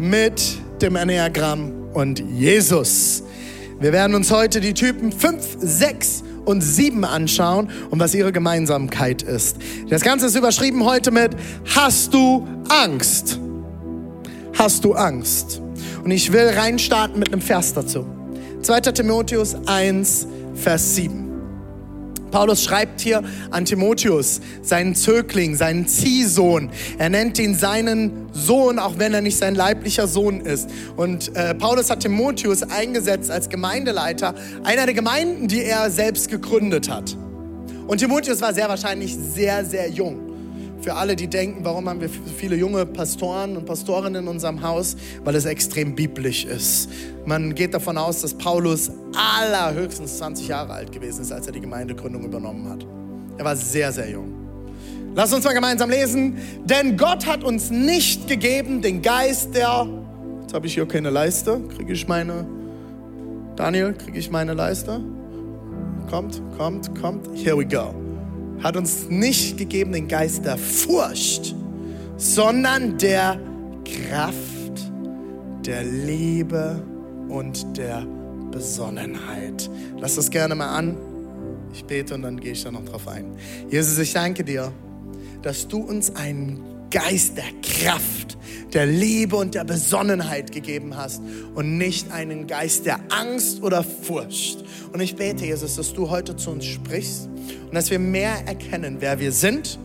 mit dem Enneagramm und Jesus. Wir werden uns heute die Typen 5, 6 und 7 anschauen und was ihre Gemeinsamkeit ist. Das Ganze ist überschrieben heute mit Hast du Angst? Hast du Angst? Und ich will reinstarten mit einem Vers dazu. 2. Timotheus 1, Vers 7. Paulus schreibt hier an Timotheus, seinen Zögling, seinen Ziehsohn. Er nennt ihn seinen Sohn, auch wenn er nicht sein leiblicher Sohn ist. Und äh, Paulus hat Timotheus eingesetzt als Gemeindeleiter einer der Gemeinden, die er selbst gegründet hat. Und Timotheus war sehr wahrscheinlich sehr, sehr jung. Für alle, die denken, warum haben wir viele junge Pastoren und Pastorinnen in unserem Haus? Weil es extrem biblisch ist. Man geht davon aus, dass Paulus allerhöchstens 20 Jahre alt gewesen ist, als er die Gemeindegründung übernommen hat. Er war sehr, sehr jung. Lass uns mal gemeinsam lesen. Denn Gott hat uns nicht gegeben den Geist der. Jetzt habe ich hier keine Leiste. Kriege ich meine. Daniel, kriege ich meine Leiste? Kommt, kommt, kommt. Here we go hat uns nicht gegeben den Geist der Furcht, sondern der Kraft, der Liebe und der Besonnenheit. Lass das gerne mal an. Ich bete und dann gehe ich da noch drauf ein. Jesus, ich danke dir, dass du uns einen Geist der Kraft, der Liebe und der Besonnenheit gegeben hast und nicht einen Geist der Angst oder Furcht. Und ich bete, Jesus, dass du heute zu uns sprichst und dass wir mehr erkennen, wer wir sind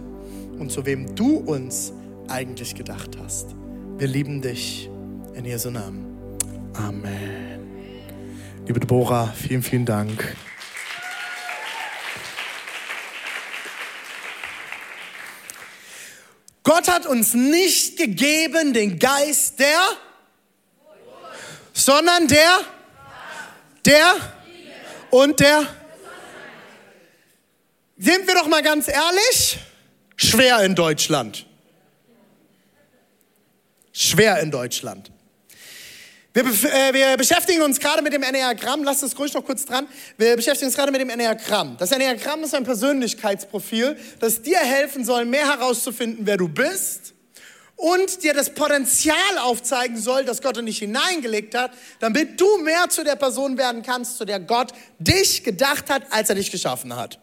und zu wem du uns eigentlich gedacht hast. Wir lieben dich in Jesu Namen. Amen. Liebe Deborah, vielen, vielen Dank. Gott hat uns nicht gegeben den Geist der, sondern der, der und der. Sind wir doch mal ganz ehrlich, schwer in Deutschland. Schwer in Deutschland. Wir, äh, wir, beschäftigen uns gerade mit dem Enneagramm. Lasst es ruhig noch kurz dran. Wir beschäftigen uns gerade mit dem Enneagramm. Das Enneagramm ist ein Persönlichkeitsprofil, das dir helfen soll, mehr herauszufinden, wer du bist und dir das Potenzial aufzeigen soll, das Gott in dich hineingelegt hat, damit du mehr zu der Person werden kannst, zu der Gott dich gedacht hat, als er dich geschaffen hat.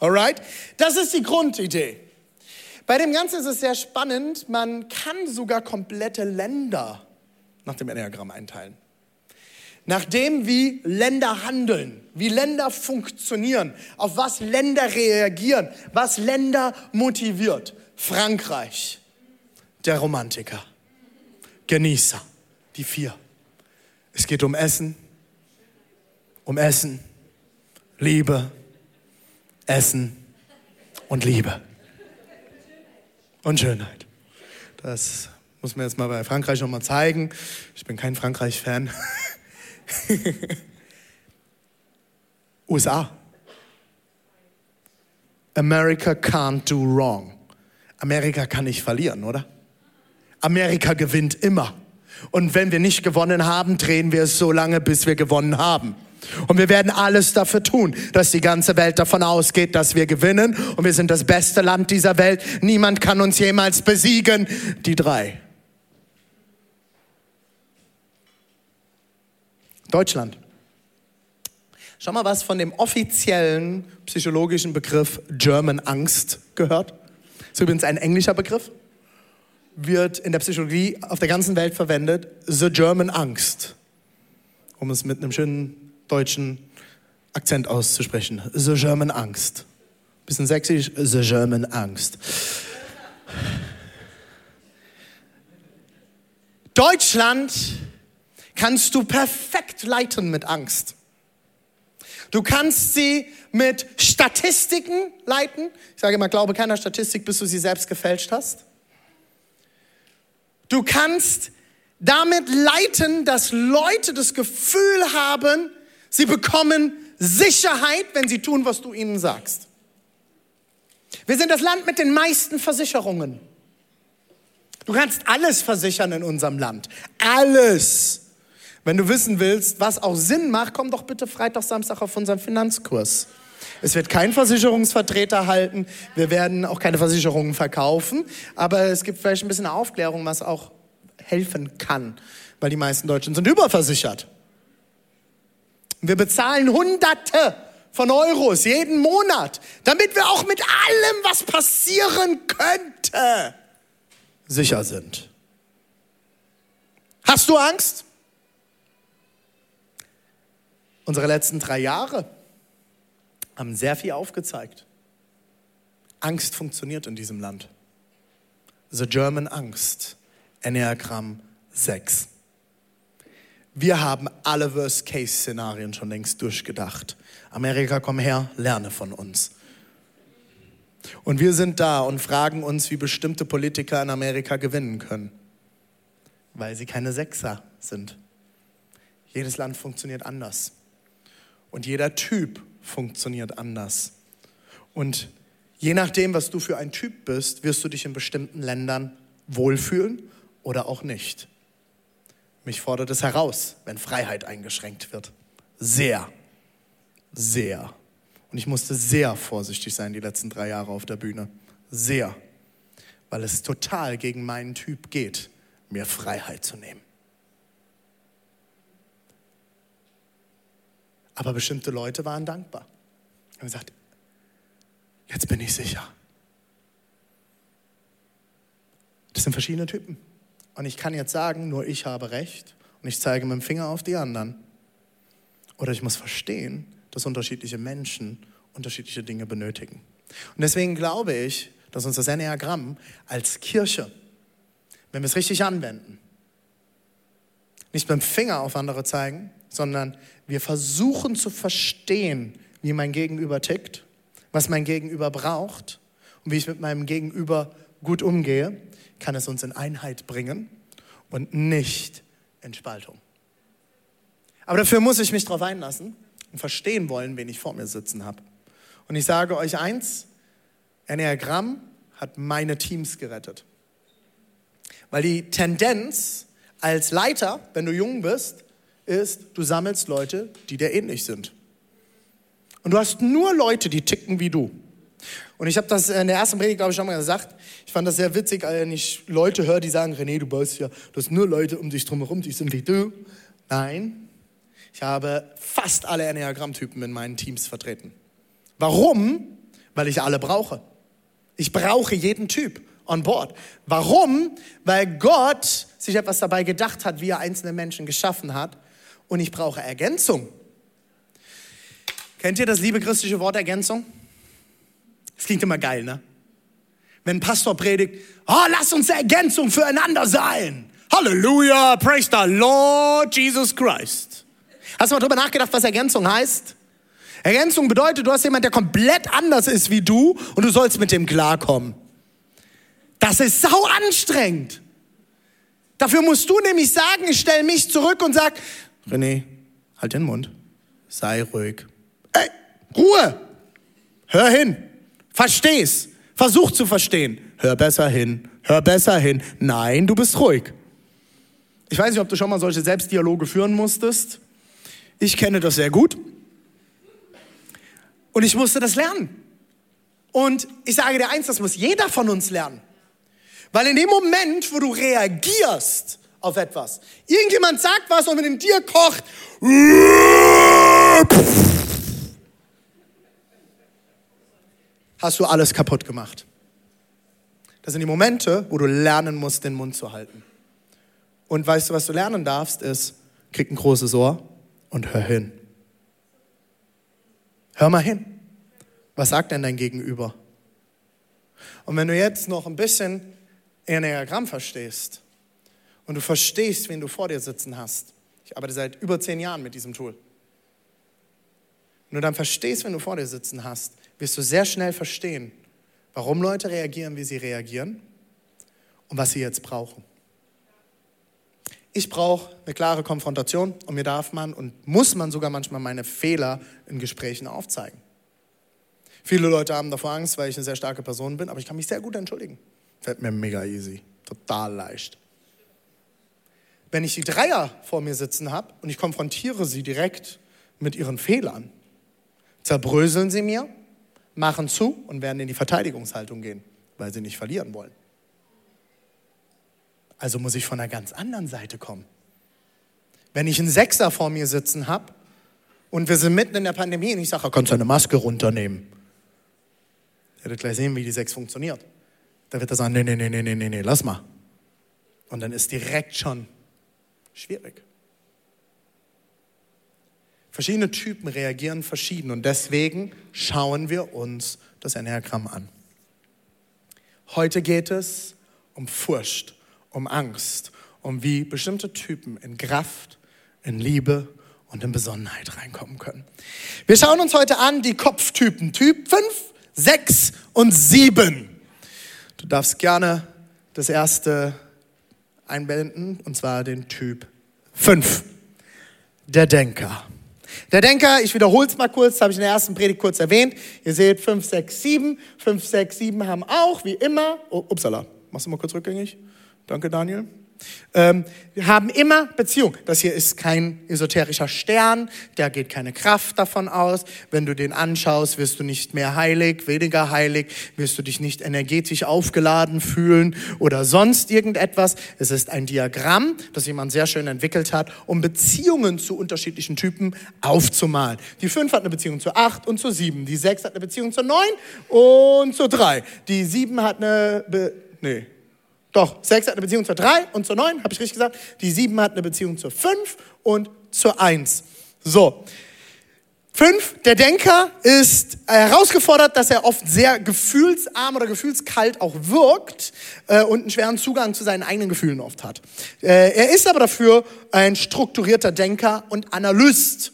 Alright? Das ist die Grundidee. Bei dem Ganzen ist es sehr spannend. Man kann sogar komplette Länder nach dem Enneagramm einteilen. Nach dem, wie Länder handeln, wie Länder funktionieren, auf was Länder reagieren, was Länder motiviert. Frankreich, der Romantiker, Genießer, die vier. Es geht um Essen, um Essen, Liebe, Essen und Liebe. Und Schönheit. Das muss mir jetzt mal bei Frankreich nochmal zeigen. Ich bin kein Frankreich-Fan. USA. America can't do wrong. Amerika kann nicht verlieren, oder? Amerika gewinnt immer. Und wenn wir nicht gewonnen haben, drehen wir es so lange, bis wir gewonnen haben. Und wir werden alles dafür tun, dass die ganze Welt davon ausgeht, dass wir gewinnen. Und wir sind das beste Land dieser Welt. Niemand kann uns jemals besiegen. Die drei. Deutschland. Schau mal, was von dem offiziellen psychologischen Begriff German Angst gehört. Das ist übrigens ein englischer Begriff, wird in der Psychologie auf der ganzen Welt verwendet. The German Angst, um es mit einem schönen deutschen Akzent auszusprechen. The German Angst. Bisschen sächsisch, The German Angst. Deutschland kannst du perfekt leiten mit Angst. Du kannst sie mit Statistiken leiten. Ich sage immer, glaube keiner Statistik, bis du sie selbst gefälscht hast. Du kannst damit leiten, dass Leute das Gefühl haben, sie bekommen Sicherheit, wenn sie tun, was du ihnen sagst. Wir sind das Land mit den meisten Versicherungen. Du kannst alles versichern in unserem Land. Alles. Wenn du wissen willst, was auch Sinn macht, komm doch bitte Freitag, Samstag auf unseren Finanzkurs. Es wird kein Versicherungsvertreter halten. Wir werden auch keine Versicherungen verkaufen. Aber es gibt vielleicht ein bisschen Aufklärung, was auch helfen kann. Weil die meisten Deutschen sind überversichert. Wir bezahlen Hunderte von Euros jeden Monat, damit wir auch mit allem, was passieren könnte, sicher sind. Hast du Angst? Unsere letzten drei Jahre haben sehr viel aufgezeigt. Angst funktioniert in diesem Land. The German Angst, Enneagramm 6. Wir haben alle Worst-Case-Szenarien schon längst durchgedacht. Amerika, komm her, lerne von uns. Und wir sind da und fragen uns, wie bestimmte Politiker in Amerika gewinnen können, weil sie keine Sechser sind. Jedes Land funktioniert anders. Und jeder Typ funktioniert anders. Und je nachdem, was du für ein Typ bist, wirst du dich in bestimmten Ländern wohlfühlen oder auch nicht. Mich fordert es heraus, wenn Freiheit eingeschränkt wird. Sehr, sehr. Und ich musste sehr vorsichtig sein die letzten drei Jahre auf der Bühne. Sehr. Weil es total gegen meinen Typ geht, mir Freiheit zu nehmen. Aber bestimmte Leute waren dankbar. Und gesagt, jetzt bin ich sicher. Das sind verschiedene Typen. Und ich kann jetzt sagen, nur ich habe recht und ich zeige mit dem Finger auf die anderen. Oder ich muss verstehen, dass unterschiedliche Menschen unterschiedliche Dinge benötigen. Und deswegen glaube ich, dass uns das Enneagramm als Kirche, wenn wir es richtig anwenden, nicht beim Finger auf andere zeigen, sondern wir versuchen zu verstehen, wie mein Gegenüber tickt, was mein Gegenüber braucht und wie ich mit meinem Gegenüber gut umgehe, kann es uns in Einheit bringen und nicht in Spaltung. Aber dafür muss ich mich darauf einlassen und verstehen wollen, wen ich vor mir sitzen habe. Und ich sage euch eins, Enneagramm hat meine Teams gerettet. Weil die Tendenz als Leiter, wenn du jung bist, ist, du sammelst Leute, die dir ähnlich sind. Und du hast nur Leute, die ticken wie du. Und ich habe das in der ersten Predigt, glaube ich, schon mal gesagt. Ich fand das sehr witzig, wenn ich Leute höre, die sagen, René, du baust ja, du hast nur Leute um dich drumherum, die sind wie du. Nein, ich habe fast alle Enneagramm-Typen in meinen Teams vertreten. Warum? Weil ich alle brauche. Ich brauche jeden Typ on board. Warum? Weil Gott sich etwas dabei gedacht hat, wie er einzelne Menschen geschaffen hat. Und ich brauche Ergänzung. Kennt ihr das liebe christliche Wort Ergänzung? Das klingt immer geil, ne? Wenn ein Pastor predigt, oh, lass uns Ergänzung füreinander sein. Halleluja, praise the Lord Jesus Christ. Hast du mal drüber nachgedacht, was Ergänzung heißt? Ergänzung bedeutet, du hast jemanden, der komplett anders ist wie du und du sollst mit dem klarkommen. Das ist sau anstrengend. Dafür musst du nämlich sagen, ich stelle mich zurück und sag, René, halt den Mund, sei ruhig. Ey, Ruhe! Hör hin, versteh's, versuch zu verstehen. Hör besser hin, hör besser hin. Nein, du bist ruhig. Ich weiß nicht, ob du schon mal solche Selbstdialoge führen musstest. Ich kenne das sehr gut. Und ich musste das lernen. Und ich sage dir eins, das muss jeder von uns lernen. Weil in dem Moment, wo du reagierst auf etwas, irgendjemand sagt was und wenn in dir kocht, hast du alles kaputt gemacht. Das sind die Momente, wo du lernen musst, den Mund zu halten. Und weißt du, was du lernen darfst, ist, krieg ein großes Ohr und hör hin. Hör mal hin. Was sagt denn dein Gegenüber? Und wenn du jetzt noch ein bisschen Enneagramm verstehst und du verstehst, wen du vor dir sitzen hast, ich arbeite seit über zehn Jahren mit diesem Tool. Wenn du dann verstehst, wenn du vor dir sitzen hast, wirst du sehr schnell verstehen, warum Leute reagieren, wie sie reagieren und was sie jetzt brauchen. Ich brauche eine klare Konfrontation und mir darf man und muss man sogar manchmal meine Fehler in Gesprächen aufzeigen. Viele Leute haben davor Angst, weil ich eine sehr starke Person bin, aber ich kann mich sehr gut entschuldigen. Fällt mir mega easy, total leicht. Wenn ich die Dreier vor mir sitzen habe und ich konfrontiere sie direkt mit ihren Fehlern, zerbröseln sie mir, machen zu und werden in die Verteidigungshaltung gehen, weil sie nicht verlieren wollen. Also muss ich von einer ganz anderen Seite kommen. Wenn ich einen Sechser vor mir sitzen habe und wir sind mitten in der Pandemie und ich sage, kannst du eine Maske runternehmen? Ihr werdet gleich sehen, wie die Sechs funktioniert. Da wird er sagen, nee, nee, nee, nee, nee, nee, lass mal. Und dann ist direkt schon schwierig. Verschiedene Typen reagieren verschieden und deswegen schauen wir uns das Enneagramm an. Heute geht es um Furcht um Angst, um wie bestimmte Typen in Kraft, in Liebe und in Besonnenheit reinkommen können. Wir schauen uns heute an die Kopftypen, Typ 5, 6 und 7. Du darfst gerne das erste einblenden, und zwar den Typ 5, der Denker. Der Denker, ich wiederhole es mal kurz, habe ich in der ersten Predigt kurz erwähnt. Ihr seht 5, 6, 7. 5, 6, 7 haben auch, wie immer, oh, upsala, machst du mal kurz rückgängig? Danke, Daniel. Ähm, wir haben immer Beziehung. Das hier ist kein esoterischer Stern, da geht keine Kraft davon aus. Wenn du den anschaust, wirst du nicht mehr heilig, weniger heilig, wirst du dich nicht energetisch aufgeladen fühlen oder sonst irgendetwas. Es ist ein Diagramm, das jemand sehr schön entwickelt hat, um Beziehungen zu unterschiedlichen Typen aufzumalen. Die 5 hat eine Beziehung zu 8 und zu 7. Die 6 hat eine Beziehung zu 9 und zu 3. Die 7 hat eine... Be nee. Doch, 6 hat eine Beziehung zur 3 und zur 9, habe ich richtig gesagt. Die 7 hat eine Beziehung zur 5 und zur 1. So. 5, der Denker ist herausgefordert, dass er oft sehr gefühlsarm oder gefühlskalt auch wirkt äh, und einen schweren Zugang zu seinen eigenen Gefühlen oft hat. Äh, er ist aber dafür ein strukturierter Denker und Analyst.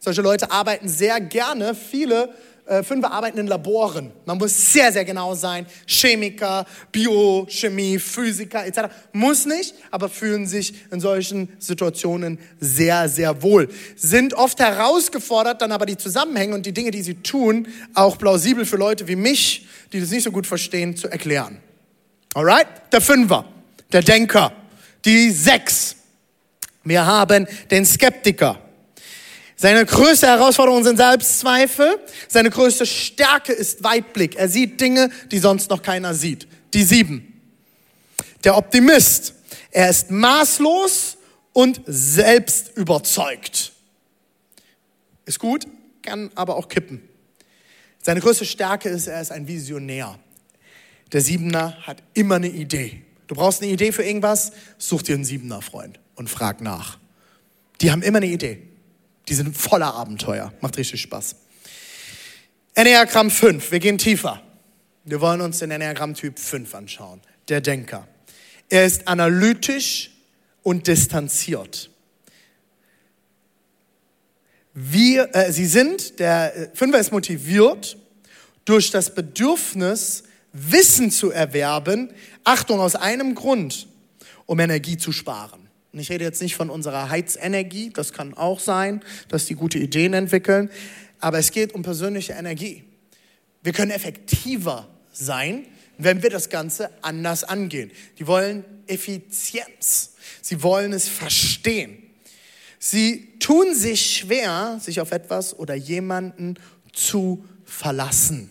Solche Leute arbeiten sehr gerne viele äh, arbeiten in Laboren. Man muss sehr, sehr genau sein. Chemiker, Biochemie, Physiker etc. Muss nicht, aber fühlen sich in solchen Situationen sehr, sehr wohl. Sind oft herausgefordert, dann aber die Zusammenhänge und die Dinge, die sie tun, auch plausibel für Leute wie mich, die das nicht so gut verstehen, zu erklären. Alright? Der Fünfer, der Denker. Die Sechs. Wir haben den Skeptiker. Seine größte Herausforderung sind Selbstzweifel. Seine größte Stärke ist Weitblick. Er sieht Dinge, die sonst noch keiner sieht. Die sieben. Der Optimist. Er ist maßlos und selbst überzeugt. Ist gut, kann aber auch kippen. Seine größte Stärke ist, er ist ein Visionär. Der Siebener hat immer eine Idee. Du brauchst eine Idee für irgendwas, such dir einen Siebener Freund und frag nach. Die haben immer eine Idee. Die sind voller Abenteuer. Macht richtig Spaß. Enneagramm 5. Wir gehen tiefer. Wir wollen uns den Enneagramm Typ 5 anschauen. Der Denker. Er ist analytisch und distanziert. Wir, äh, sie sind, der äh, Fünfer ist motiviert durch das Bedürfnis, Wissen zu erwerben. Achtung, aus einem Grund, um Energie zu sparen. Und ich rede jetzt nicht von unserer Heizenergie, das kann auch sein, dass die gute Ideen entwickeln, aber es geht um persönliche Energie. Wir können effektiver sein, wenn wir das Ganze anders angehen. Die wollen Effizienz. Sie wollen es verstehen. Sie tun sich schwer, sich auf etwas oder jemanden zu verlassen.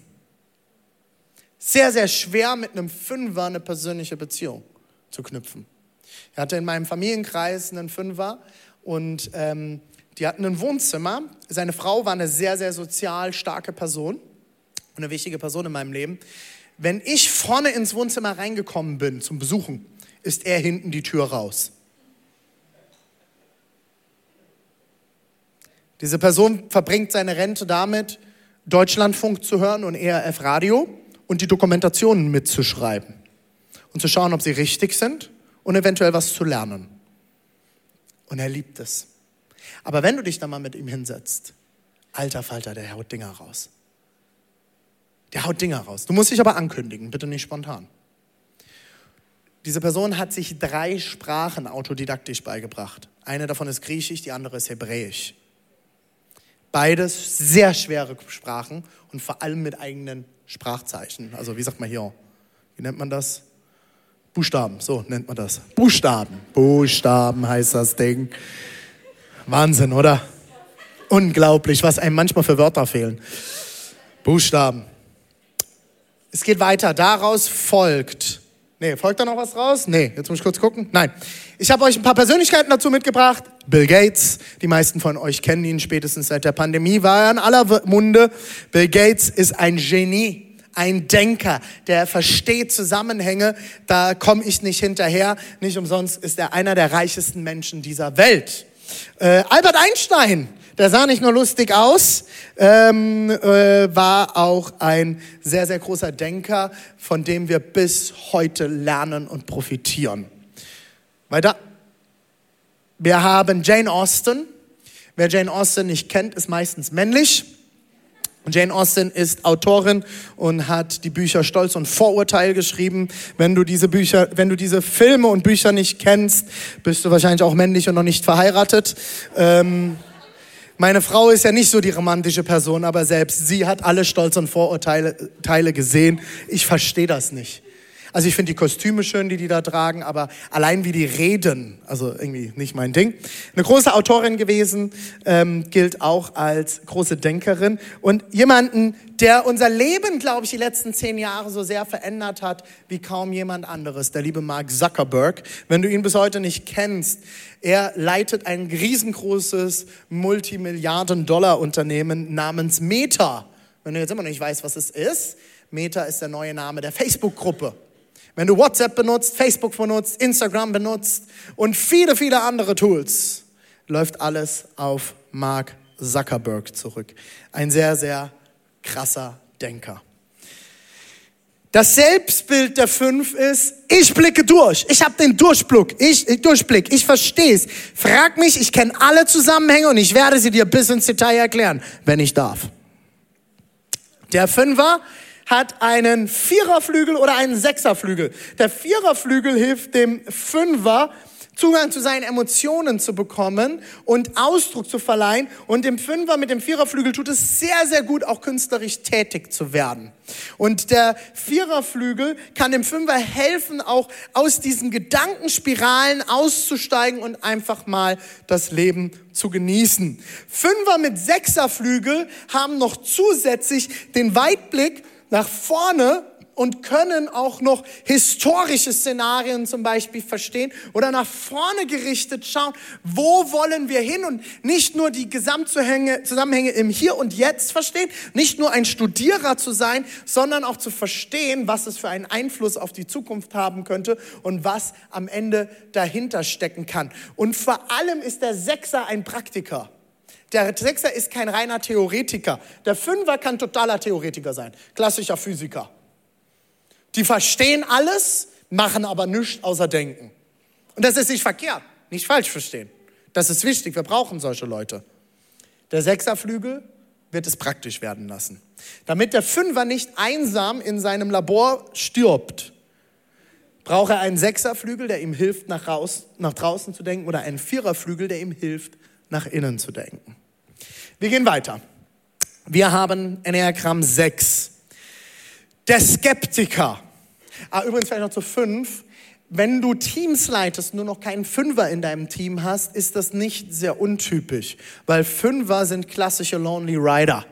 Sehr, sehr schwer mit einem Fünfer eine persönliche Beziehung zu knüpfen. Ich hatte in meinem Familienkreis einen Fünfer und ähm, die hatten ein Wohnzimmer. Seine Frau war eine sehr, sehr sozial starke Person und eine wichtige Person in meinem Leben. Wenn ich vorne ins Wohnzimmer reingekommen bin zum Besuchen, ist er hinten die Tür raus. Diese Person verbringt seine Rente damit, Deutschlandfunk zu hören und ERF Radio und die Dokumentationen mitzuschreiben und zu schauen, ob sie richtig sind und eventuell was zu lernen. Und er liebt es. Aber wenn du dich dann mal mit ihm hinsetzt, alter Falter, der haut Dinger raus. Der haut Dinger raus. Du musst dich aber ankündigen, bitte nicht spontan. Diese Person hat sich drei Sprachen autodidaktisch beigebracht. Eine davon ist Griechisch, die andere ist Hebräisch. Beides sehr schwere Sprachen und vor allem mit eigenen Sprachzeichen. Also wie sagt man hier? Wie nennt man das? Buchstaben, so nennt man das. Buchstaben. Buchstaben heißt das Ding. Wahnsinn, oder? Unglaublich, was einem manchmal für Wörter fehlen. Buchstaben. Es geht weiter. Daraus folgt. Nee, folgt da noch was raus? Nee, jetzt muss ich kurz gucken. Nein. Ich habe euch ein paar Persönlichkeiten dazu mitgebracht. Bill Gates, die meisten von euch kennen ihn spätestens seit der Pandemie, war er in aller Munde. Bill Gates ist ein Genie ein Denker, der versteht Zusammenhänge, da komme ich nicht hinterher. Nicht umsonst ist er einer der reichesten Menschen dieser Welt. Äh, Albert Einstein, der sah nicht nur lustig aus, ähm, äh, war auch ein sehr, sehr großer Denker, von dem wir bis heute lernen und profitieren. Weiter. Wir haben Jane Austen. Wer Jane Austen nicht kennt, ist meistens männlich. Jane Austen ist Autorin und hat die Bücher Stolz und Vorurteil geschrieben. Wenn du diese Bücher, wenn du diese Filme und Bücher nicht kennst, bist du wahrscheinlich auch männlich und noch nicht verheiratet. Ähm, meine Frau ist ja nicht so die romantische Person, aber selbst sie hat alle Stolz und Vorurteile Teile gesehen. Ich verstehe das nicht. Also ich finde die Kostüme schön, die die da tragen, aber allein wie die reden, also irgendwie nicht mein Ding. Eine große Autorin gewesen, ähm, gilt auch als große Denkerin und jemanden, der unser Leben, glaube ich, die letzten zehn Jahre so sehr verändert hat wie kaum jemand anderes, der liebe Mark Zuckerberg. Wenn du ihn bis heute nicht kennst, er leitet ein riesengroßes Multimilliarden-Dollar-Unternehmen namens Meta. Wenn du jetzt immer noch nicht weißt, was es ist, Meta ist der neue Name der Facebook-Gruppe. Wenn du WhatsApp benutzt, Facebook benutzt, Instagram benutzt und viele, viele andere Tools, läuft alles auf Mark Zuckerberg zurück. Ein sehr, sehr krasser Denker. Das Selbstbild der fünf ist, ich blicke durch. Ich habe den Durchblick. Ich, ich Durchblick. Ich verstehe es. Frag mich, ich kenne alle Zusammenhänge und ich werde sie dir bis ins Detail erklären, wenn ich darf. Der Fünfer hat einen Viererflügel oder einen Sechserflügel. Der Viererflügel hilft dem Fünfer, Zugang zu seinen Emotionen zu bekommen und Ausdruck zu verleihen. Und dem Fünfer mit dem Viererflügel tut es sehr, sehr gut, auch künstlerisch tätig zu werden. Und der Viererflügel kann dem Fünfer helfen, auch aus diesen Gedankenspiralen auszusteigen und einfach mal das Leben zu genießen. Fünfer mit Sechserflügel haben noch zusätzlich den Weitblick nach vorne und können auch noch historische Szenarien zum Beispiel verstehen oder nach vorne gerichtet schauen, wo wollen wir hin und nicht nur die Gesamtzusammenhänge im Hier und Jetzt verstehen, nicht nur ein Studierer zu sein, sondern auch zu verstehen, was es für einen Einfluss auf die Zukunft haben könnte und was am Ende dahinter stecken kann. Und vor allem ist der Sechser ein Praktiker. Der Sechser ist kein reiner Theoretiker. Der Fünfer kann totaler Theoretiker sein, klassischer Physiker. Die verstehen alles, machen aber nichts außer denken. Und das ist nicht verkehrt, nicht falsch verstehen. Das ist wichtig, wir brauchen solche Leute. Der Sechserflügel wird es praktisch werden lassen. Damit der Fünfer nicht einsam in seinem Labor stirbt, braucht er einen Sechserflügel, der ihm hilft, nach, raus, nach draußen zu denken, oder einen Viererflügel, der ihm hilft, nach innen zu denken. Wir gehen weiter. Wir haben Enneagramm 6. Der Skeptiker. Ah, übrigens vielleicht noch zu 5. Wenn du Teams leitest, nur noch keinen Fünfer in deinem Team hast, ist das nicht sehr untypisch, weil Fünfer sind klassische Lonely Rider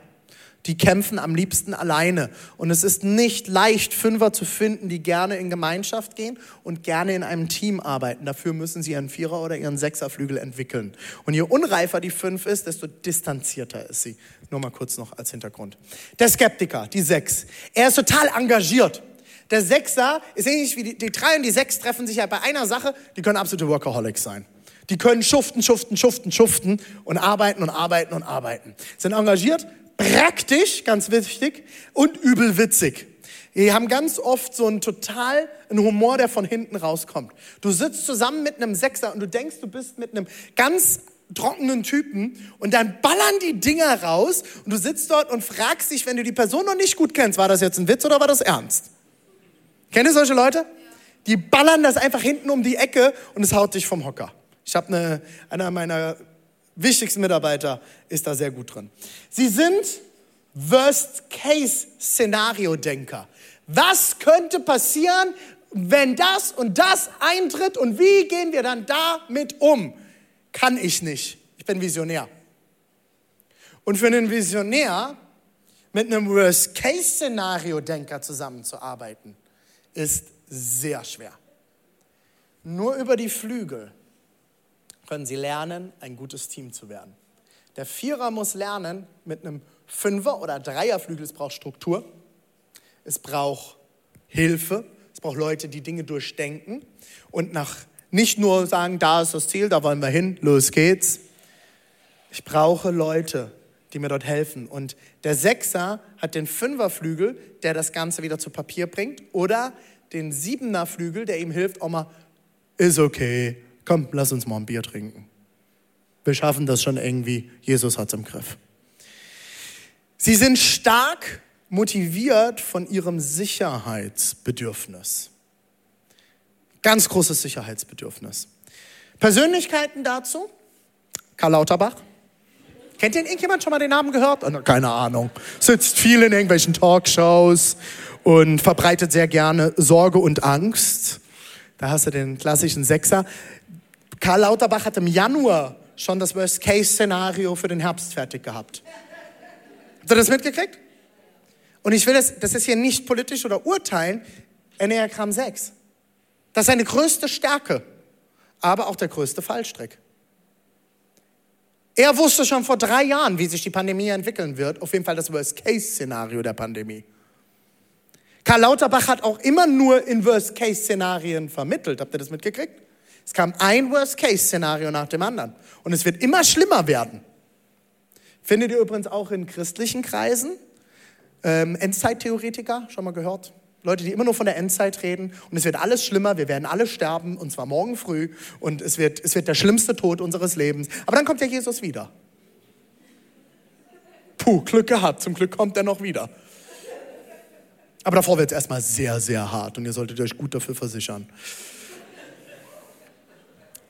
die kämpfen am liebsten alleine. Und es ist nicht leicht, Fünfer zu finden, die gerne in Gemeinschaft gehen und gerne in einem Team arbeiten. Dafür müssen sie ihren Vierer- oder ihren Sechserflügel entwickeln. Und je unreifer die Fünf ist, desto distanzierter ist sie. Nur mal kurz noch als Hintergrund. Der Skeptiker, die Sechs. Er ist total engagiert. Der Sechser ist ähnlich wie die, die drei und die Sechs treffen sich ja bei einer Sache, die können absolute Workaholics sein. Die können schuften, schuften, schuften, schuften und arbeiten und arbeiten und arbeiten. Sind engagiert, praktisch, ganz wichtig, und übel witzig. Die haben ganz oft so einen total, einen Humor, der von hinten rauskommt. Du sitzt zusammen mit einem Sechser und du denkst, du bist mit einem ganz trockenen Typen und dann ballern die Dinger raus und du sitzt dort und fragst dich, wenn du die Person noch nicht gut kennst, war das jetzt ein Witz oder war das ernst? Kennt ihr solche Leute? Die ballern das einfach hinten um die Ecke und es haut dich vom Hocker. Ich habe eine, einer meiner wichtigsten Mitarbeiter ist da sehr gut drin. Sie sind Worst-Case-Szenario-Denker. Was könnte passieren, wenn das und das eintritt und wie gehen wir dann damit um? Kann ich nicht. Ich bin Visionär. Und für einen Visionär mit einem Worst-Case-Szenario-Denker zusammenzuarbeiten, ist sehr schwer. Nur über die Flügel können sie lernen, ein gutes Team zu werden. Der Vierer muss lernen mit einem Fünfer- oder Dreierflügel. Es braucht Struktur, es braucht Hilfe, es braucht Leute, die Dinge durchdenken und nach nicht nur sagen, da ist das Ziel, da wollen wir hin, los geht's. Ich brauche Leute, die mir dort helfen. Und der Sechser hat den Fünferflügel, der das Ganze wieder zu Papier bringt, oder den Siebener-Flügel, der ihm hilft, auch mal, ist okay, komm, lass uns mal ein Bier trinken. Wir schaffen das schon irgendwie, Jesus hat es im Griff. Sie sind stark motiviert von ihrem Sicherheitsbedürfnis. Ganz großes Sicherheitsbedürfnis. Persönlichkeiten dazu? Karl Lauterbach. Kennt denn irgendjemand schon mal den Namen gehört? Oh, keine Ahnung. Sitzt viel in irgendwelchen Talkshows und verbreitet sehr gerne Sorge und Angst. Da hast du den klassischen Sechser. Karl Lauterbach hat im Januar schon das Worst-Case-Szenario für den Herbst fertig gehabt. Habt ihr das mitgekriegt? Und ich will das, das ist hier nicht politisch oder urteilen, Enneagramm 6. Das ist seine größte Stärke, aber auch der größte Fallstrick. Er wusste schon vor drei Jahren, wie sich die Pandemie entwickeln wird. Auf jeden Fall das Worst-Case-Szenario der Pandemie. Karl Lauterbach hat auch immer nur in Worst-Case-Szenarien vermittelt. Habt ihr das mitgekriegt? Es kam ein Worst-Case-Szenario nach dem anderen. Und es wird immer schlimmer werden. Findet ihr übrigens auch in christlichen Kreisen. Ähm, Endzeittheoretiker, schon mal gehört? Leute, die immer nur von der Endzeit reden und es wird alles schlimmer, wir werden alle sterben und zwar morgen früh und es wird, es wird der schlimmste Tod unseres Lebens. Aber dann kommt ja Jesus wieder. Puh, Glück gehabt, zum Glück kommt er noch wieder. Aber davor wird es erstmal sehr, sehr hart und ihr solltet euch gut dafür versichern.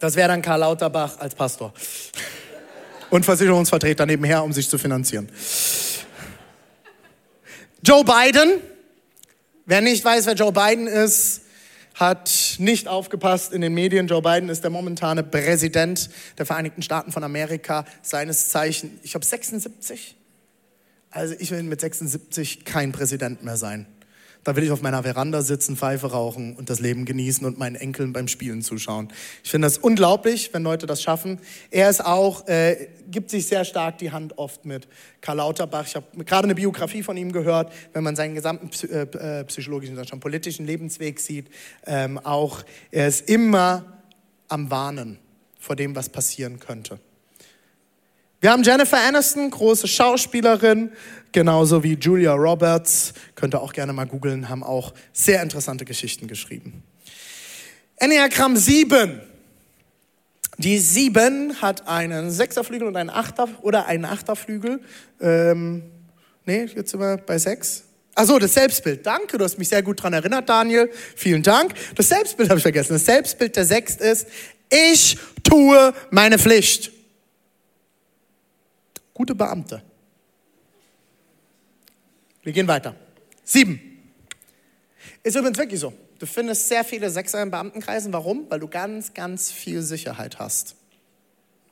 Das wäre dann Karl Lauterbach als Pastor. Und Versicherungsvertreter nebenher, um sich zu finanzieren. Joe Biden Wer nicht weiß, wer Joe Biden ist, hat nicht aufgepasst in den Medien. Joe Biden ist der momentane Präsident der Vereinigten Staaten von Amerika, seines Zeichen, ich glaube 76. Also ich will mit 76 kein Präsident mehr sein. Da will ich auf meiner Veranda sitzen, Pfeife rauchen und das Leben genießen und meinen Enkeln beim Spielen zuschauen. Ich finde das unglaublich, wenn Leute das schaffen. Er ist auch, äh, gibt sich sehr stark die Hand oft mit Karl Lauterbach. Ich habe gerade eine Biografie von ihm gehört, wenn man seinen gesamten äh, äh, psychologischen, schon politischen Lebensweg sieht. Ähm, auch er ist immer am Warnen vor dem, was passieren könnte. Wir haben Jennifer Aniston, große Schauspielerin, genauso wie Julia Roberts, könnt ihr auch gerne mal googeln, haben auch sehr interessante Geschichten geschrieben. Enneagramm 7. Die 7 hat einen Sechserflügel und einen Achter oder einen Achterflügel. Ähm, nee, jetzt sind wir bei 6. Achso, das Selbstbild. Danke, du hast mich sehr gut daran erinnert, Daniel. Vielen Dank. Das Selbstbild habe ich vergessen. Das Selbstbild der 6 ist, ich tue meine Pflicht gute Beamte. Wir gehen weiter. Sieben. Ist übrigens wirklich so. Du findest sehr viele Sechser in Beamtenkreisen. Warum? Weil du ganz, ganz viel Sicherheit hast.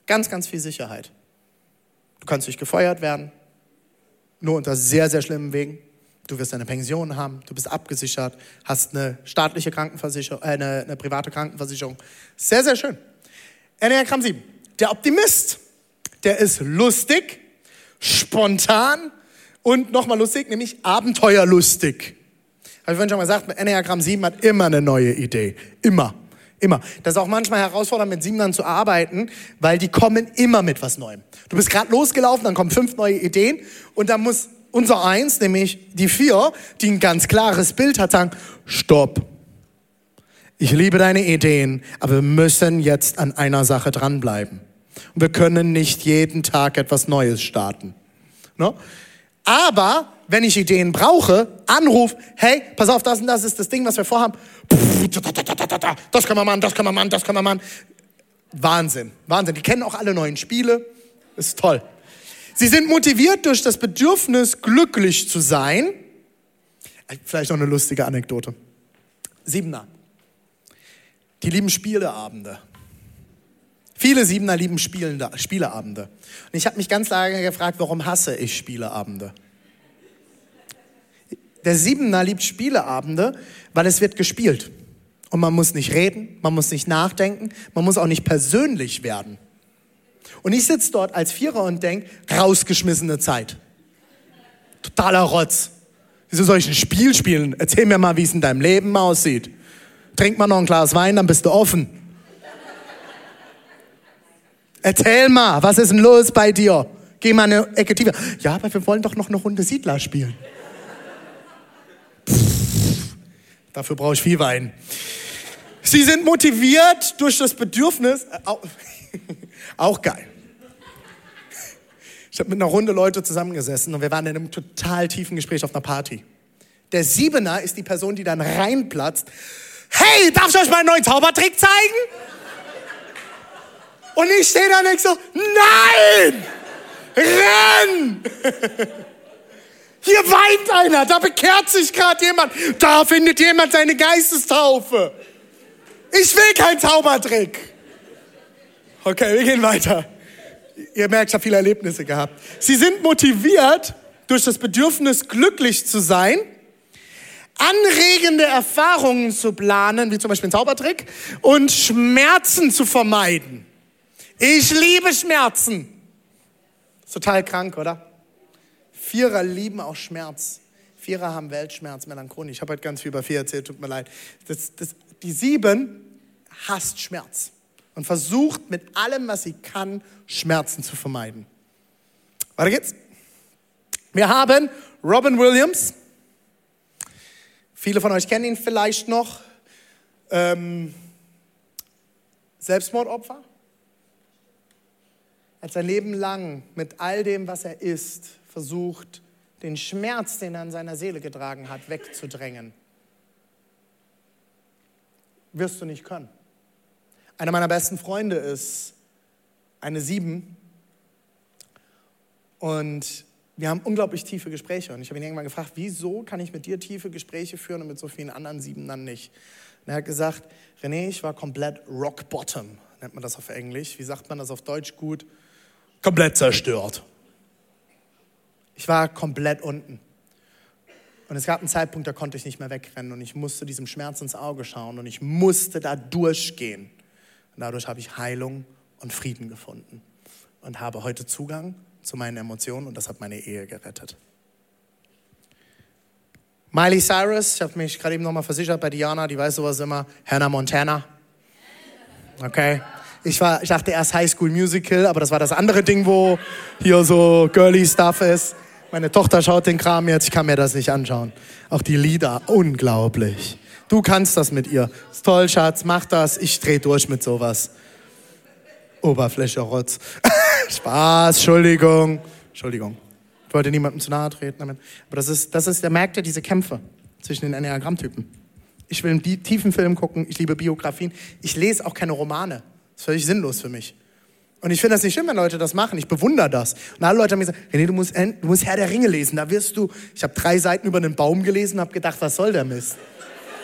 Ganz, ganz viel Sicherheit. Du kannst nicht gefeuert werden. Nur unter sehr, sehr schlimmen Wegen. Du wirst eine Pension haben, du bist abgesichert, hast eine staatliche Krankenversicherung, äh, eine, eine private Krankenversicherung. Sehr, sehr schön. Enneagramm 7. Der Optimist, der ist lustig, spontan und nochmal lustig, nämlich abenteuerlustig. Habe ich vorhin schon mal gesagt, Enneagramm 7 hat immer eine neue Idee. Immer. Immer. Das ist auch manchmal herausfordernd, mit Siebenern zu arbeiten, weil die kommen immer mit was Neuem. Du bist gerade losgelaufen, dann kommen fünf neue Ideen und dann muss unser Eins, nämlich die vier, die ein ganz klares Bild hat, sagen, stopp. Ich liebe deine Ideen, aber wir müssen jetzt an einer Sache dranbleiben. Und wir können nicht jeden Tag etwas Neues starten. No? Aber wenn ich Ideen brauche, Anruf, hey, pass auf, das und das ist das Ding, was wir vorhaben. Das kann man machen, das kann man machen, das kann man machen. Wahnsinn, Wahnsinn. Die kennen auch alle neuen Spiele. Ist toll. Sie sind motiviert durch das Bedürfnis, glücklich zu sein. Vielleicht noch eine lustige Anekdote. Siebener. Die lieben Spieleabende. Viele Siebener lieben Spielende, Spieleabende. Und ich habe mich ganz lange gefragt, warum hasse ich Spieleabende? Der Siebener liebt Spieleabende, weil es wird gespielt. Und man muss nicht reden, man muss nicht nachdenken, man muss auch nicht persönlich werden. Und ich sitze dort als Vierer und denke, rausgeschmissene Zeit. Totaler Rotz. Wieso soll ich ein Spiel spielen? Erzähl mir mal, wie es in deinem Leben aussieht. Trink mal noch ein Glas Wein, dann bist du offen. Erzähl mal, was ist denn los bei dir? Geh mal eine Ecke tiefer. Ja, aber wir wollen doch noch eine Runde Siedler spielen. Pff, dafür brauche ich viel Wein. Sie sind motiviert durch das Bedürfnis, äh, auch, auch geil. Ich habe mit einer Runde Leute zusammengesessen und wir waren in einem total tiefen Gespräch auf einer Party. Der Siebener ist die Person, die dann reinplatzt. Hey, darf ich euch mal einen neuen Zaubertrick zeigen? Und ich stehe da und denke so, nein! Renn! Hier weint einer, da bekehrt sich gerade jemand, da findet jemand seine Geistestaufe. Ich will keinen Zaubertrick. Okay, wir gehen weiter. Ihr merkt, ich habe viele Erlebnisse gehabt. Sie sind motiviert durch das Bedürfnis, glücklich zu sein, anregende Erfahrungen zu planen, wie zum Beispiel ein Zaubertrick, und Schmerzen zu vermeiden. Ich liebe Schmerzen. Ist total krank, oder? Vierer lieben auch Schmerz. Vierer haben Weltschmerz, Melancholie. Ich habe heute ganz viel über vier erzählt, tut mir leid. Das, das, die sieben hasst Schmerz und versucht mit allem, was sie kann, Schmerzen zu vermeiden. Weiter geht's. Wir haben Robin Williams. Viele von euch kennen ihn vielleicht noch. Ähm, Selbstmordopfer. Er hat sein Leben lang mit all dem, was er ist, versucht, den Schmerz, den er in seiner Seele getragen hat, wegzudrängen. Wirst du nicht können. Einer meiner besten Freunde ist eine Sieben. Und wir haben unglaublich tiefe Gespräche. Und ich habe ihn irgendwann gefragt, wieso kann ich mit dir tiefe Gespräche führen und mit so vielen anderen Sieben dann nicht? Und er hat gesagt, René, ich war komplett rock bottom, nennt man das auf Englisch. Wie sagt man das auf Deutsch gut? Komplett zerstört. Ich war komplett unten. Und es gab einen Zeitpunkt, da konnte ich nicht mehr wegrennen und ich musste diesem Schmerz ins Auge schauen und ich musste da durchgehen. Und dadurch habe ich Heilung und Frieden gefunden und habe heute Zugang zu meinen Emotionen und das hat meine Ehe gerettet. Miley Cyrus, ich habe mich gerade eben nochmal versichert bei Diana, die weiß sowas immer, Hannah Montana. Okay. Ich, war, ich dachte erst High School Musical, aber das war das andere Ding, wo hier so girly Stuff ist. Meine Tochter schaut den Kram jetzt, ich kann mir das nicht anschauen. Auch die Lieder, unglaublich. Du kannst das mit ihr. Ist toll, Schatz, mach das. Ich dreh durch mit sowas. Oberfläche Rotz. Spaß, Entschuldigung. Entschuldigung. Ich wollte niemandem zu nahe treten damit. Aber das ist, das ist, der merkt ja diese Kämpfe zwischen den Enneagrammtypen. Ich will einen tiefen Film gucken, ich liebe Biografien. Ich lese auch keine Romane. Das ist völlig sinnlos für mich. Und ich finde das nicht schlimm, wenn Leute das machen. Ich bewundere das. Und alle Leute haben mir gesagt, René, du musst, du musst Herr der Ringe lesen. Da wirst du. Ich habe drei Seiten über einen Baum gelesen und habe gedacht, was soll der Mist?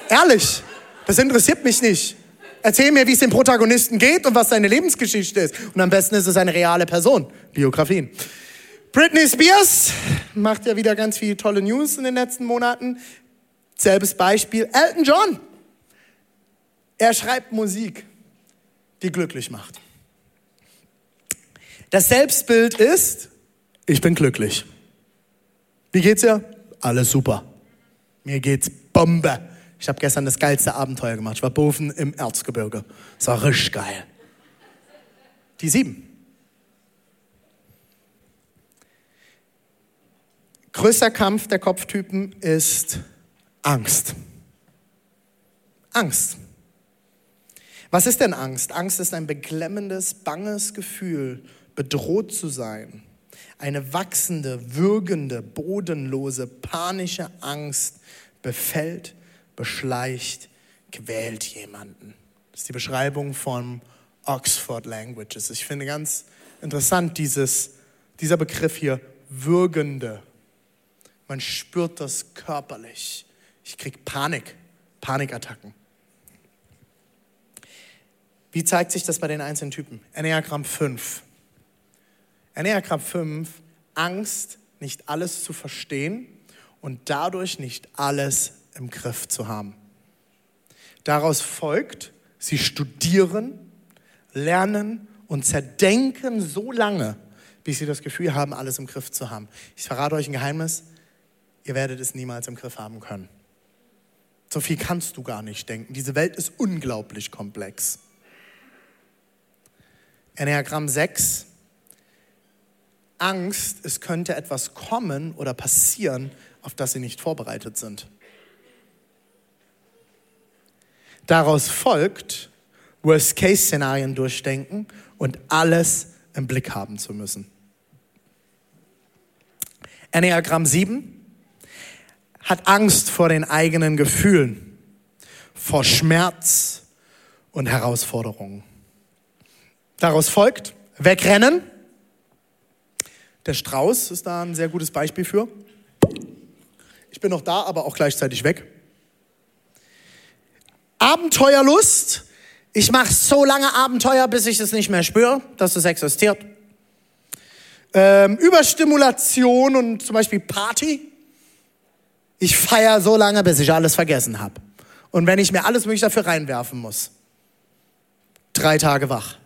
Ehrlich, das interessiert mich nicht. Erzähl mir, wie es dem Protagonisten geht und was seine Lebensgeschichte ist. Und am besten ist es eine reale Person. Biografien. Britney Spears macht ja wieder ganz viele tolle News in den letzten Monaten. Selbes Beispiel. Elton John. Er schreibt Musik die glücklich macht. Das Selbstbild ist, ich bin glücklich. Wie geht's dir? Alles super. Mir geht's Bombe. Ich habe gestern das geilste Abenteuer gemacht. Ich war boven im Erzgebirge. Das war richtig geil. Die sieben. Größter Kampf der Kopftypen ist Angst. Angst. Was ist denn Angst? Angst ist ein beklemmendes, banges Gefühl, bedroht zu sein. Eine wachsende, würgende, bodenlose, panische Angst befällt, beschleicht, quält jemanden. Das ist die Beschreibung von Oxford Languages. Ich finde ganz interessant dieses, dieser Begriff hier, würgende. Man spürt das körperlich. Ich kriege Panik, Panikattacken. Wie zeigt sich das bei den einzelnen Typen? Enneagramm 5. Enneagramm 5, Angst, nicht alles zu verstehen und dadurch nicht alles im Griff zu haben. Daraus folgt, sie studieren, lernen und zerdenken so lange, bis sie das Gefühl haben, alles im Griff zu haben. Ich verrate euch ein Geheimnis, ihr werdet es niemals im Griff haben können. So viel kannst du gar nicht denken. Diese Welt ist unglaublich komplex. Enneagramm 6. Angst, es könnte etwas kommen oder passieren, auf das sie nicht vorbereitet sind. Daraus folgt, Worst-Case-Szenarien durchdenken und alles im Blick haben zu müssen. Enneagramm 7 hat Angst vor den eigenen Gefühlen, vor Schmerz und Herausforderungen. Daraus folgt wegrennen. Der Strauß ist da ein sehr gutes Beispiel für. Ich bin noch da, aber auch gleichzeitig weg. Abenteuerlust. Ich mache so lange Abenteuer, bis ich es nicht mehr spüre, dass es existiert. Ähm, Überstimulation und zum Beispiel Party. Ich feiere so lange, bis ich alles vergessen habe. Und wenn ich mir alles mögliche dafür reinwerfen muss. Drei Tage wach.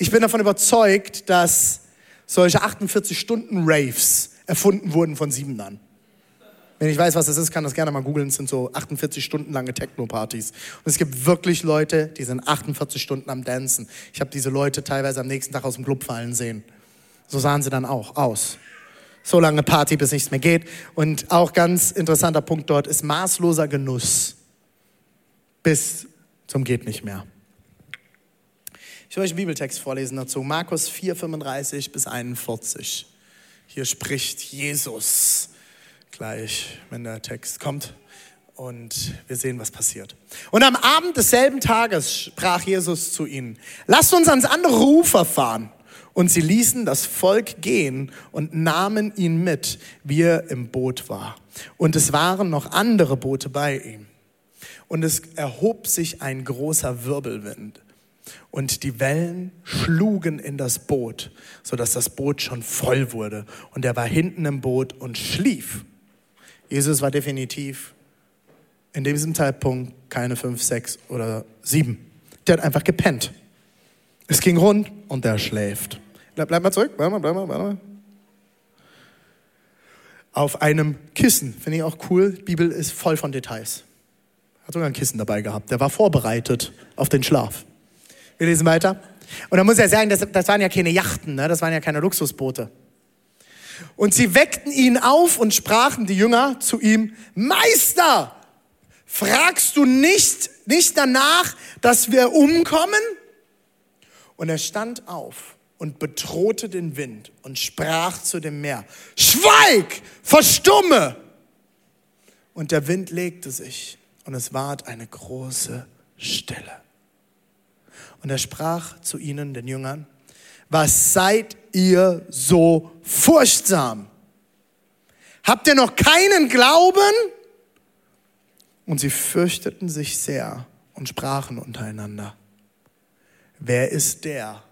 Ich bin davon überzeugt, dass solche 48-Stunden-Raves erfunden wurden von Siebenern. Wenn ich weiß, was das ist, kann das gerne mal googeln. Es sind so 48 Stunden lange Techno-Partys. Und es gibt wirklich Leute, die sind 48 Stunden am Dancen. Ich habe diese Leute teilweise am nächsten Tag aus dem Club fallen sehen. So sahen sie dann auch aus. So lange Party, bis nichts mehr geht. Und auch ganz interessanter Punkt dort ist maßloser Genuss. Bis zum geht nicht mehr. Ich will euch einen Bibeltext vorlesen dazu. Markus 4, 35 bis 41. Hier spricht Jesus gleich, wenn der Text kommt. Und wir sehen, was passiert. Und am Abend desselben Tages sprach Jesus zu ihnen, lasst uns ans andere Ufer fahren. Und sie ließen das Volk gehen und nahmen ihn mit, wie er im Boot war. Und es waren noch andere Boote bei ihm. Und es erhob sich ein großer Wirbelwind und die Wellen schlugen in das Boot, sodass das Boot schon voll wurde. Und er war hinten im Boot und schlief. Jesus war definitiv in diesem Zeitpunkt keine fünf, sechs oder sieben. Der hat einfach gepennt. Es ging rund und der schläft. Bleib, bleib mal zurück, bleib mal, bleib mal, bleib mal. Auf einem Kissen, finde ich auch cool. Die Bibel ist voll von Details. Hat sogar ein Kissen dabei gehabt. Der war vorbereitet auf den Schlaf. Wir lesen weiter. Und da muss er sagen, das, das waren ja keine Yachten, ne? das waren ja keine Luxusboote. Und sie weckten ihn auf und sprachen die Jünger zu ihm, Meister, fragst du nicht, nicht danach, dass wir umkommen? Und er stand auf und bedrohte den Wind und sprach zu dem Meer, Schweig, verstumme! Und der Wind legte sich und es ward eine große Stille. Und er sprach zu ihnen, den Jüngern, was seid ihr so furchtsam? Habt ihr noch keinen Glauben? Und sie fürchteten sich sehr und sprachen untereinander, wer ist der,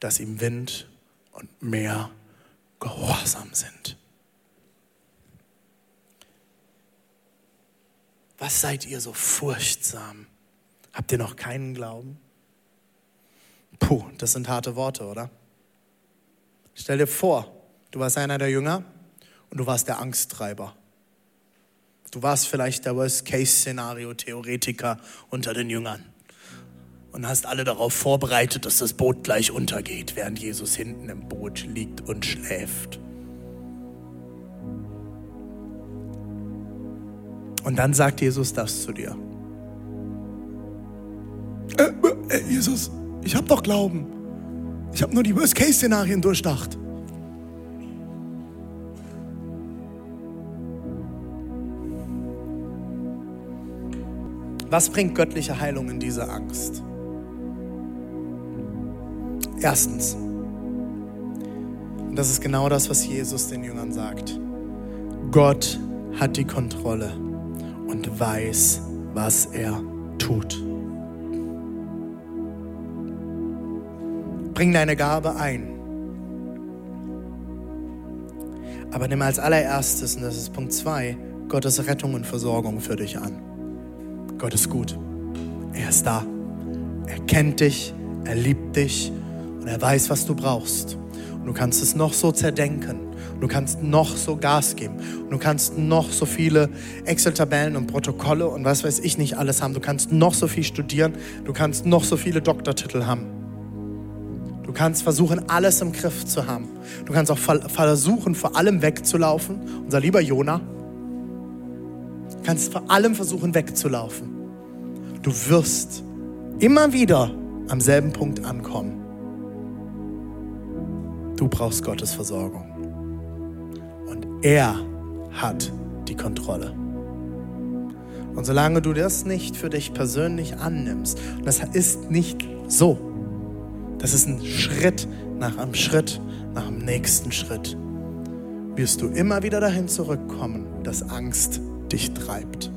dass ihm Wind und Meer gehorsam sind? Was seid ihr so furchtsam? Habt ihr noch keinen Glauben? Puh, das sind harte Worte, oder? Stell dir vor, du warst einer der Jünger und du warst der Angsttreiber. Du warst vielleicht der Worst-Case-Szenario-Theoretiker unter den Jüngern und hast alle darauf vorbereitet, dass das Boot gleich untergeht, während Jesus hinten im Boot liegt und schläft. Und dann sagt Jesus das zu dir. Äh, äh, Jesus, ich habe doch Glauben. Ich habe nur die Worst-Case-Szenarien durchdacht. Was bringt göttliche Heilung in diese Angst? Erstens, und das ist genau das, was Jesus den Jüngern sagt, Gott hat die Kontrolle und weiß, was er tut. Bring deine Gabe ein. Aber nimm als allererstes, und das ist Punkt 2, Gottes Rettung und Versorgung für dich an. Gott ist gut. Er ist da. Er kennt dich, er liebt dich und er weiß, was du brauchst. Und du kannst es noch so zerdenken. Du kannst noch so Gas geben. Du kannst noch so viele Excel-Tabellen und Protokolle und was weiß ich nicht alles haben. Du kannst noch so viel studieren. Du kannst noch so viele Doktortitel haben. Du kannst versuchen, alles im Griff zu haben. Du kannst auch versuchen, vor allem wegzulaufen. Unser lieber Jona. Du kannst vor allem versuchen, wegzulaufen. Du wirst immer wieder am selben Punkt ankommen. Du brauchst Gottes Versorgung. Und er hat die Kontrolle. Und solange du das nicht für dich persönlich annimmst, und das ist nicht so, das ist ein Schritt nach einem Schritt, nach dem nächsten Schritt. Wirst du immer wieder dahin zurückkommen, dass Angst dich treibt.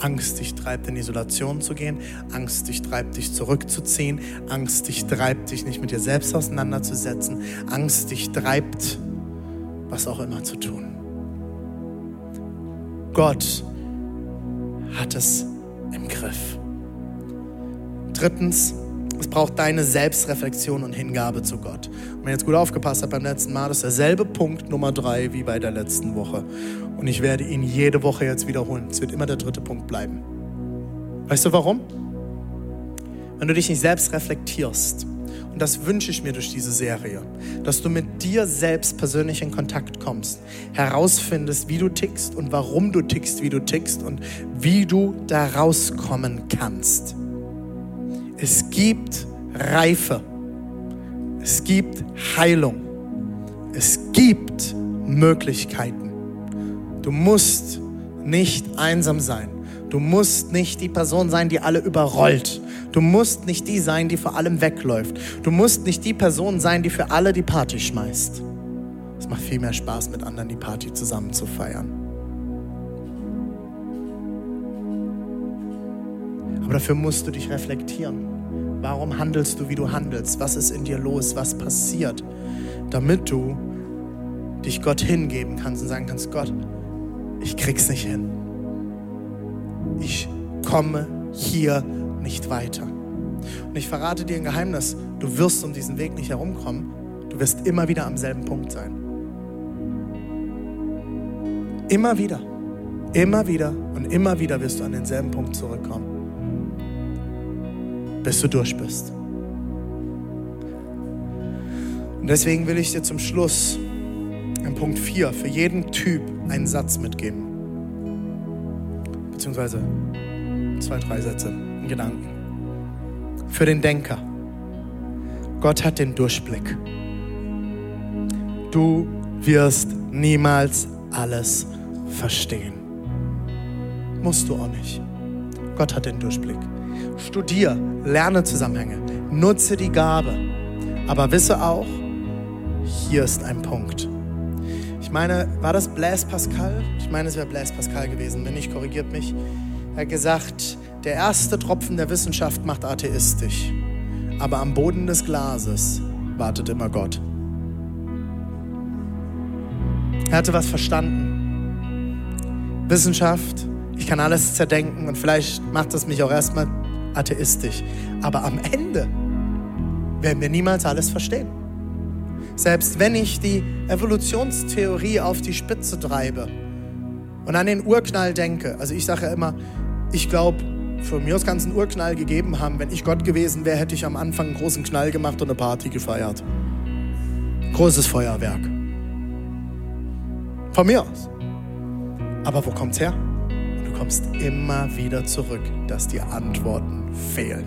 Angst dich treibt, in Isolation zu gehen. Angst dich treibt, dich zurückzuziehen. Angst dich treibt, dich nicht mit dir selbst auseinanderzusetzen. Angst dich treibt, was auch immer zu tun. Gott hat es im Griff. Drittens, es braucht deine Selbstreflexion und Hingabe zu Gott. Und wenn ihr jetzt gut aufgepasst habt beim letzten Mal, das ist derselbe Punkt Nummer drei wie bei der letzten Woche. Und ich werde ihn jede Woche jetzt wiederholen. Es wird immer der dritte Punkt bleiben. Weißt du warum? Wenn du dich nicht selbst reflektierst, und das wünsche ich mir durch diese Serie, dass du mit dir selbst persönlich in Kontakt kommst, herausfindest, wie du tickst und warum du tickst, wie du tickst und wie du da rauskommen kannst. Es gibt Reife. Es gibt Heilung. Es gibt Möglichkeiten. Du musst nicht einsam sein. Du musst nicht die Person sein, die alle überrollt. Du musst nicht die sein, die vor allem wegläuft. Du musst nicht die Person sein, die für alle die Party schmeißt. Es macht viel mehr Spaß, mit anderen die Party zusammen zu feiern. Aber dafür musst du dich reflektieren. Warum handelst du, wie du handelst? Was ist in dir los? Was passiert? Damit du dich Gott hingeben kannst und sagen kannst, Gott, ich krieg's nicht hin. Ich komme hier nicht weiter. Und ich verrate dir ein Geheimnis, du wirst um diesen Weg nicht herumkommen, du wirst immer wieder am selben Punkt sein. Immer wieder, immer wieder und immer wieder wirst du an denselben Punkt zurückkommen bis du durch bist. Und deswegen will ich dir zum Schluss in Punkt 4 für jeden Typ einen Satz mitgeben. Beziehungsweise zwei, drei Sätze in Gedanken. Für den Denker. Gott hat den Durchblick. Du wirst niemals alles verstehen. Musst du auch nicht. Gott hat den Durchblick. Studier, lerne Zusammenhänge, nutze die Gabe. Aber wisse auch, hier ist ein Punkt. Ich meine, war das Blaise Pascal? Ich meine, es wäre Blaise Pascal gewesen. Wenn nicht, korrigiert mich. Er hat gesagt, der erste Tropfen der Wissenschaft macht atheistisch. Aber am Boden des Glases wartet immer Gott. Er hatte was verstanden. Wissenschaft, ich kann alles zerdenken und vielleicht macht es mich auch erstmal atheistisch. Aber am Ende werden wir niemals alles verstehen. Selbst wenn ich die Evolutionstheorie auf die Spitze treibe und an den Urknall denke, also ich sage ja immer, ich glaube, für mir kann es einen Urknall gegeben haben. Wenn ich Gott gewesen wäre, hätte ich am Anfang einen großen Knall gemacht und eine Party gefeiert. Großes Feuerwerk. Von mir aus. Aber wo kommt's her? Kommst immer wieder zurück, dass die Antworten fehlen.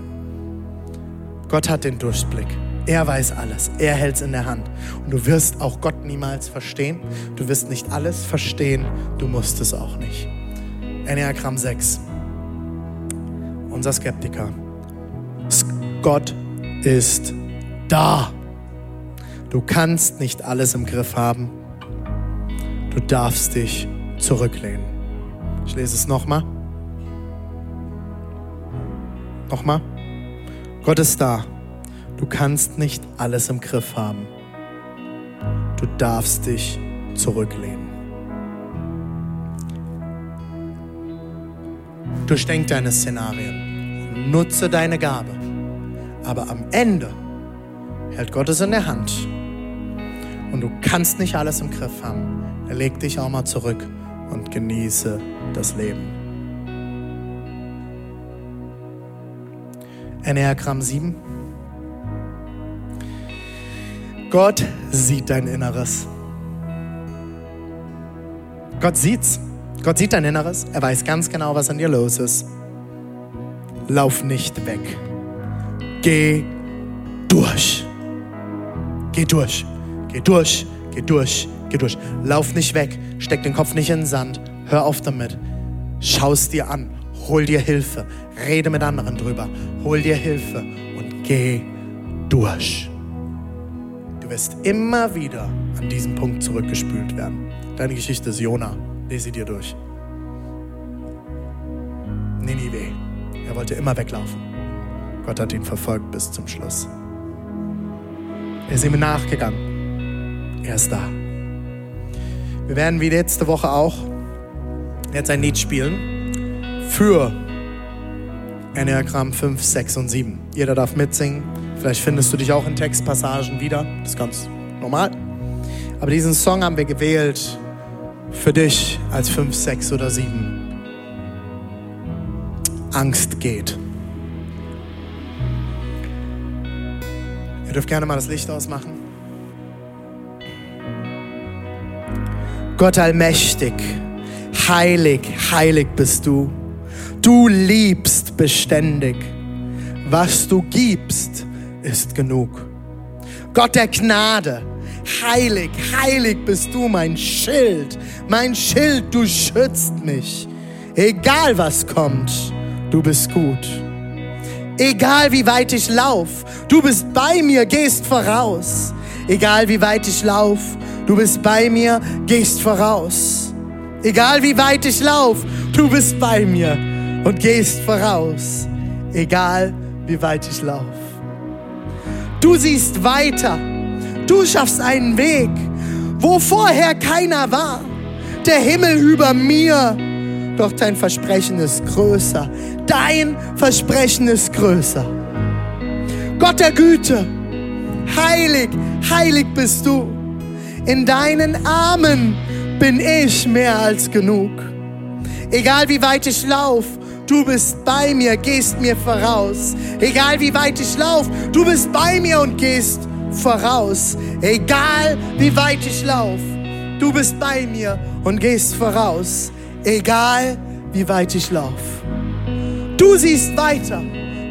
Gott hat den Durchblick. Er weiß alles. Er hält es in der Hand. Und du wirst auch Gott niemals verstehen. Du wirst nicht alles verstehen. Du musst es auch nicht. Enneagramm 6. Unser Skeptiker. Gott ist da. Du kannst nicht alles im Griff haben. Du darfst dich zurücklehnen. Ich lese es nochmal. Nochmal. Gott ist da. Du kannst nicht alles im Griff haben. Du darfst dich zurücklehnen. Durchdenk deine Szenarien. Nutze deine Gabe. Aber am Ende hält Gott es in der Hand. Und du kannst nicht alles im Griff haben. Legt dich auch mal zurück und genieße das Leben. Enneagramm 7. Gott sieht dein Inneres. Gott sieht's. Gott sieht dein Inneres. Er weiß ganz genau, was an dir los ist. Lauf nicht weg. Geh durch. Geh durch. Geh durch. Geh durch. Geh durch. Lauf nicht weg. Steck den Kopf nicht in den Sand. Hör auf damit. Schau es dir an. Hol dir Hilfe. Rede mit anderen drüber. Hol dir Hilfe und geh durch. Du wirst immer wieder an diesen Punkt zurückgespült werden. Deine Geschichte ist Jona. Lese dir durch. Ninive. Er wollte immer weglaufen. Gott hat ihn verfolgt bis zum Schluss. Er ist ihm nachgegangen. Er ist da. Wir werden wie letzte Woche auch jetzt ein Lied spielen für Enneagramm 5, 6 und 7. Jeder darf mitsingen. Vielleicht findest du dich auch in Textpassagen wieder. Das ist ganz normal. Aber diesen Song haben wir gewählt für dich als 5, 6 oder 7. Angst geht. Ihr dürft gerne mal das Licht ausmachen. Gott allmächtig, heilig, heilig bist du. Du liebst beständig. Was du gibst, ist genug. Gott der Gnade, heilig, heilig bist du mein Schild. Mein Schild, du schützt mich. Egal was kommt, du bist gut. Egal wie weit ich lauf, du bist bei mir, gehst voraus. Egal wie weit ich lauf, du bist bei mir, gehst voraus. Egal wie weit ich lauf, du bist bei mir, und gehst voraus, egal wie weit ich laufe. Du siehst weiter, du schaffst einen Weg, wo vorher keiner war. Der Himmel über mir, doch dein Versprechen ist größer. Dein Versprechen ist größer. Gott der Güte, heilig, heilig bist du. In deinen Armen bin ich mehr als genug. Egal wie weit ich lauf, Du bist bei mir, gehst mir voraus. Egal wie weit ich laufe, du bist bei mir und gehst voraus. Egal wie weit ich laufe, du bist bei mir und gehst voraus. Egal wie weit ich laufe. Du siehst weiter,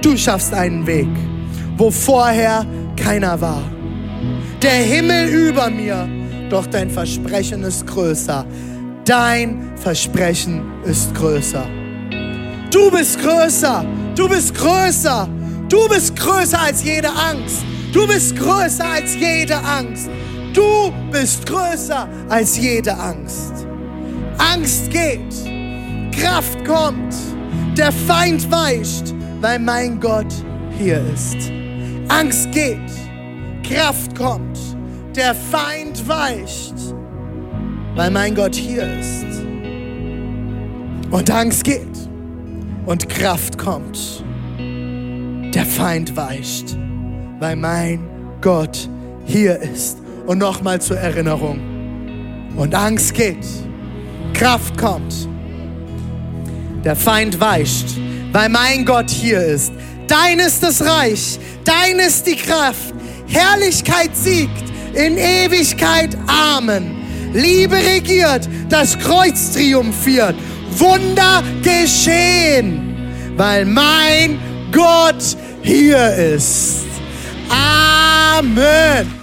du schaffst einen Weg, wo vorher keiner war. Der Himmel über mir, doch dein Versprechen ist größer. Dein Versprechen ist größer. Du bist größer. Du bist größer. Du bist größer als jede Angst. Du bist größer als jede Angst. Du bist größer als jede Angst. Angst geht. Kraft kommt. Der Feind weicht, weil mein Gott hier ist. Angst geht. Kraft kommt. Der Feind weicht, weil mein Gott hier ist. Und Angst geht und Kraft kommt. Der Feind weicht, weil mein Gott hier ist. Und nochmal zur Erinnerung. Und Angst geht, Kraft kommt. Der Feind weicht, weil mein Gott hier ist. Dein ist das Reich, dein ist die Kraft. Herrlichkeit siegt in Ewigkeit. Amen. Liebe regiert, das Kreuz triumphiert. Wunder geschehen, weil mein Gott hier ist. Amen.